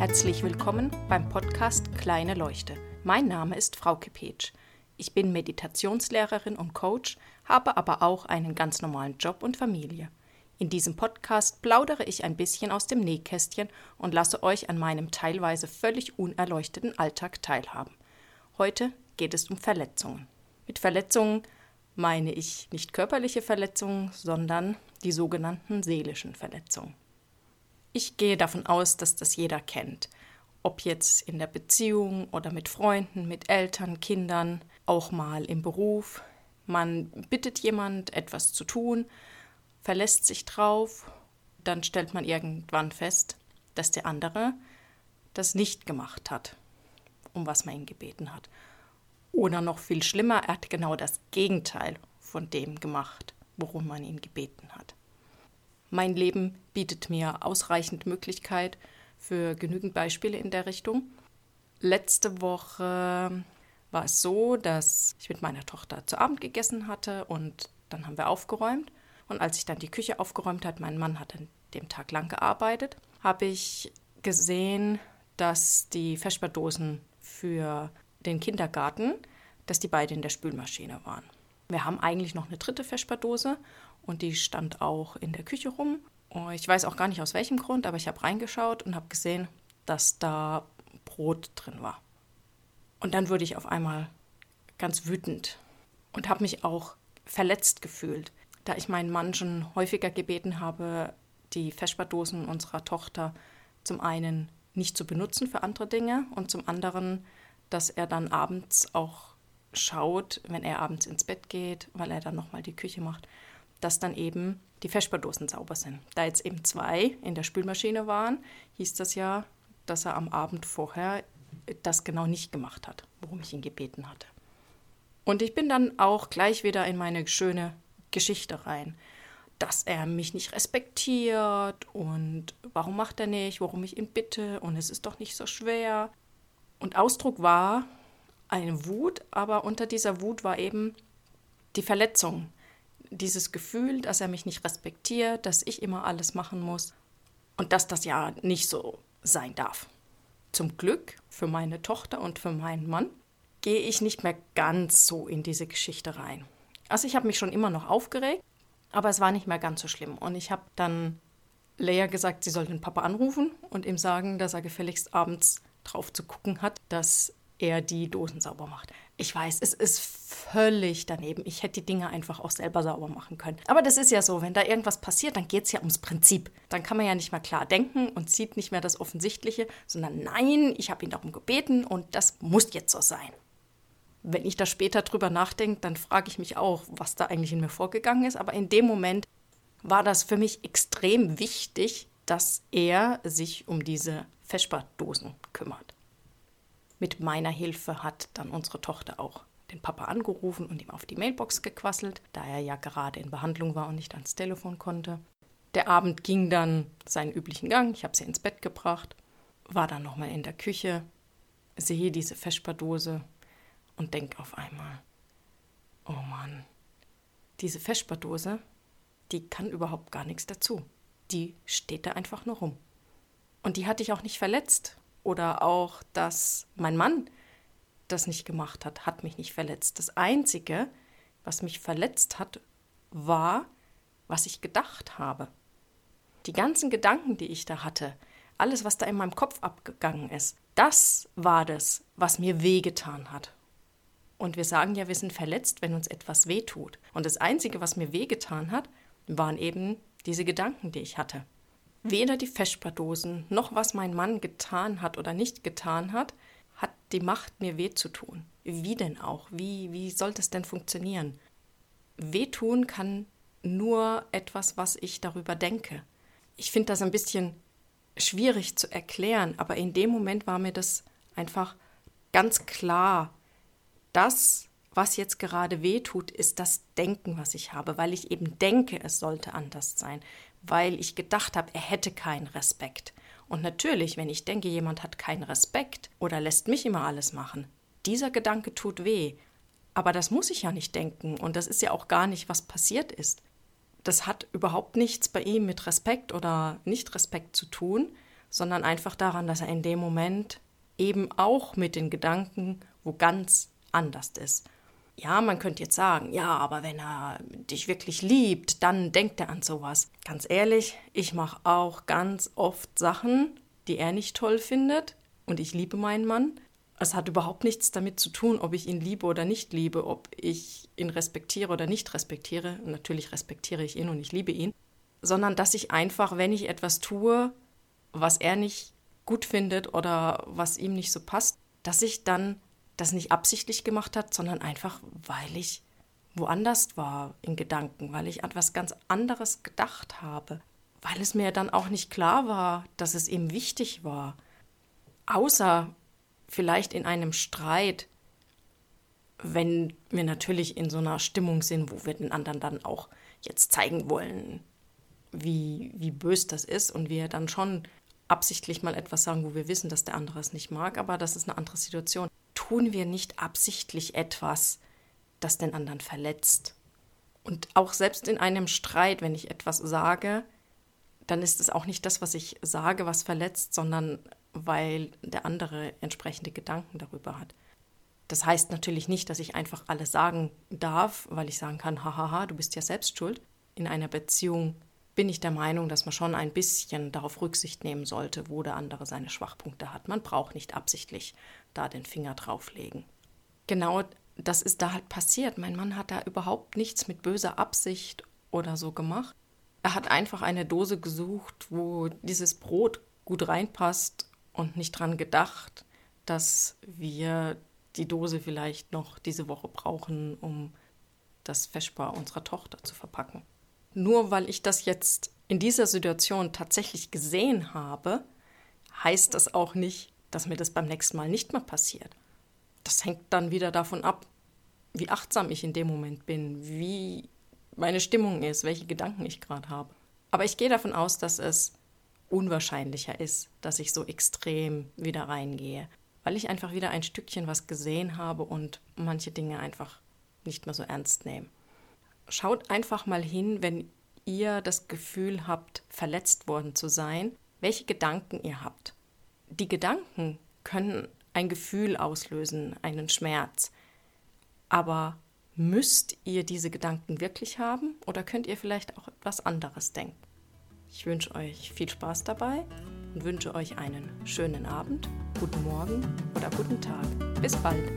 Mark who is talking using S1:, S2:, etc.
S1: Herzlich willkommen beim Podcast Kleine Leuchte. Mein Name ist Frauke Petsch. Ich bin Meditationslehrerin und Coach, habe aber auch einen ganz normalen Job und Familie. In diesem Podcast plaudere ich ein bisschen aus dem Nähkästchen und lasse euch an meinem teilweise völlig unerleuchteten Alltag teilhaben. Heute geht es um Verletzungen. Mit Verletzungen meine ich nicht körperliche Verletzungen, sondern die sogenannten seelischen Verletzungen. Ich gehe davon aus, dass das jeder kennt. Ob jetzt in der Beziehung oder mit Freunden, mit Eltern, Kindern, auch mal im Beruf. Man bittet jemand, etwas zu tun, verlässt sich drauf, dann stellt man irgendwann fest, dass der andere das nicht gemacht hat, um was man ihn gebeten hat. Oder noch viel schlimmer, er hat genau das Gegenteil von dem gemacht, worum man ihn gebeten hat. Mein Leben bietet mir ausreichend Möglichkeit für genügend Beispiele in der Richtung. Letzte Woche war es so, dass ich mit meiner Tochter zu Abend gegessen hatte und dann haben wir aufgeräumt. Und als ich dann die Küche aufgeräumt hat, mein Mann hat an dem Tag lang gearbeitet, habe ich gesehen, dass die Vesperdosen für den Kindergarten, dass die beide in der Spülmaschine waren. Wir haben eigentlich noch eine dritte Vesperdose und die stand auch in der Küche rum. Oh, ich weiß auch gar nicht aus welchem Grund, aber ich habe reingeschaut und habe gesehen, dass da Brot drin war. Und dann wurde ich auf einmal ganz wütend und habe mich auch verletzt gefühlt, da ich meinen Mann schon häufiger gebeten habe, die Vesperdosen unserer Tochter zum einen nicht zu benutzen für andere Dinge und zum anderen, dass er dann abends auch schaut, wenn er abends ins Bett geht, weil er dann nochmal die Küche macht, dass dann eben die Vesperdosen sauber sind. Da jetzt eben zwei in der Spülmaschine waren, hieß das ja, dass er am Abend vorher das genau nicht gemacht hat, worum ich ihn gebeten hatte. Und ich bin dann auch gleich wieder in meine schöne Geschichte rein, dass er mich nicht respektiert und warum macht er nicht, warum ich ihn bitte und es ist doch nicht so schwer. Und Ausdruck war eine Wut, aber unter dieser Wut war eben die Verletzung, dieses Gefühl, dass er mich nicht respektiert, dass ich immer alles machen muss und dass das ja nicht so sein darf. Zum Glück für meine Tochter und für meinen Mann gehe ich nicht mehr ganz so in diese Geschichte rein. Also ich habe mich schon immer noch aufgeregt, aber es war nicht mehr ganz so schlimm. Und ich habe dann Leia gesagt, sie soll den Papa anrufen und ihm sagen, dass er gefälligst abends drauf zu gucken hat, dass er die Dosen sauber macht. Ich weiß, es ist völlig daneben. Ich hätte die Dinge einfach auch selber sauber machen können. Aber das ist ja so, wenn da irgendwas passiert, dann geht es ja ums Prinzip. Dann kann man ja nicht mehr klar denken und sieht nicht mehr das Offensichtliche, sondern nein, ich habe ihn darum gebeten und das muss jetzt so sein. Wenn ich da später drüber nachdenke, dann frage ich mich auch, was da eigentlich in mir vorgegangen ist. Aber in dem Moment war das für mich extrem wichtig, dass er sich um diese Vesperdosen kümmert. Mit meiner Hilfe hat dann unsere Tochter auch den Papa angerufen und ihm auf die Mailbox gequasselt, da er ja gerade in Behandlung war und nicht ans Telefon konnte. Der Abend ging dann seinen üblichen Gang. Ich habe sie ins Bett gebracht, war dann nochmal in der Küche, sehe diese Feschberdose und denke auf einmal: Oh Mann, diese Feschberdose, die kann überhaupt gar nichts dazu. Die steht da einfach nur rum. Und die hatte ich auch nicht verletzt oder auch, dass mein Mann das nicht gemacht hat, hat mich nicht verletzt. Das Einzige, was mich verletzt hat, war, was ich gedacht habe. Die ganzen Gedanken, die ich da hatte, alles, was da in meinem Kopf abgegangen ist, das war das, was mir wehgetan hat. Und wir sagen ja, wir sind verletzt, wenn uns etwas wehtut. Und das Einzige, was mir wehgetan hat, waren eben diese Gedanken, die ich hatte. Weder die Vesperdosen noch was mein Mann getan hat oder nicht getan hat, hat die Macht, mir weh zu tun. Wie denn auch? Wie, wie soll das denn funktionieren? Wehtun kann nur etwas, was ich darüber denke. Ich finde das ein bisschen schwierig zu erklären, aber in dem Moment war mir das einfach ganz klar. Das, was jetzt gerade wehtut, ist das Denken, was ich habe, weil ich eben denke, es sollte anders sein, weil ich gedacht habe, er hätte keinen Respekt. Und natürlich, wenn ich denke, jemand hat keinen Respekt oder lässt mich immer alles machen, dieser Gedanke tut weh. Aber das muss ich ja nicht denken und das ist ja auch gar nicht, was passiert ist. Das hat überhaupt nichts bei ihm mit Respekt oder Nicht-Respekt zu tun, sondern einfach daran, dass er in dem Moment eben auch mit den Gedanken wo ganz anders ist. Ja, man könnte jetzt sagen, ja, aber wenn er dich wirklich liebt, dann denkt er an sowas. Ganz ehrlich, ich mache auch ganz oft Sachen, die er nicht toll findet und ich liebe meinen Mann. Es hat überhaupt nichts damit zu tun, ob ich ihn liebe oder nicht liebe, ob ich ihn respektiere oder nicht respektiere. natürlich respektiere ich ihn und ich liebe ihn sondern dass ich einfach, wenn ich etwas tue, was er nicht gut findet oder was ihm nicht so passt, dass ich dann das nicht absichtlich gemacht hat, sondern einfach, weil ich woanders war in Gedanken, weil ich etwas ganz anderes gedacht habe, weil es mir dann auch nicht klar war, dass es ihm wichtig war. Außer vielleicht in einem Streit, wenn wir natürlich in so einer Stimmung sind, wo wir den anderen dann auch jetzt zeigen wollen, wie, wie bös das ist und wir dann schon absichtlich mal etwas sagen, wo wir wissen, dass der andere es nicht mag, aber das ist eine andere Situation. Tun wir nicht absichtlich etwas, das den anderen verletzt. Und auch selbst in einem Streit, wenn ich etwas sage, dann ist es auch nicht das, was ich sage, was verletzt, sondern weil der andere entsprechende Gedanken darüber hat. Das heißt natürlich nicht, dass ich einfach alles sagen darf, weil ich sagen kann, hahaha, du bist ja selbst schuld. In einer Beziehung bin ich der Meinung, dass man schon ein bisschen darauf Rücksicht nehmen sollte, wo der andere seine Schwachpunkte hat. Man braucht nicht absichtlich da den Finger drauflegen. Genau das ist da halt passiert. Mein Mann hat da überhaupt nichts mit böser Absicht oder so gemacht. Er hat einfach eine Dose gesucht, wo dieses Brot gut reinpasst und nicht dran gedacht, dass wir die Dose vielleicht noch diese Woche brauchen, um das Feschbar unserer Tochter zu verpacken nur weil ich das jetzt in dieser Situation tatsächlich gesehen habe, heißt das auch nicht, dass mir das beim nächsten Mal nicht mehr passiert. Das hängt dann wieder davon ab, wie achtsam ich in dem Moment bin, wie meine Stimmung ist, welche Gedanken ich gerade habe. Aber ich gehe davon aus, dass es unwahrscheinlicher ist, dass ich so extrem wieder reingehe, weil ich einfach wieder ein Stückchen was gesehen habe und manche Dinge einfach nicht mehr so ernst nehme schaut einfach mal hin, wenn ihr das Gefühl habt, verletzt worden zu sein, welche Gedanken ihr habt. Die Gedanken können ein Gefühl auslösen, einen Schmerz. Aber müsst ihr diese Gedanken wirklich haben oder könnt ihr vielleicht auch etwas anderes denken? Ich wünsche euch viel Spaß dabei und wünsche euch einen schönen Abend, guten Morgen oder guten Tag. Bis bald.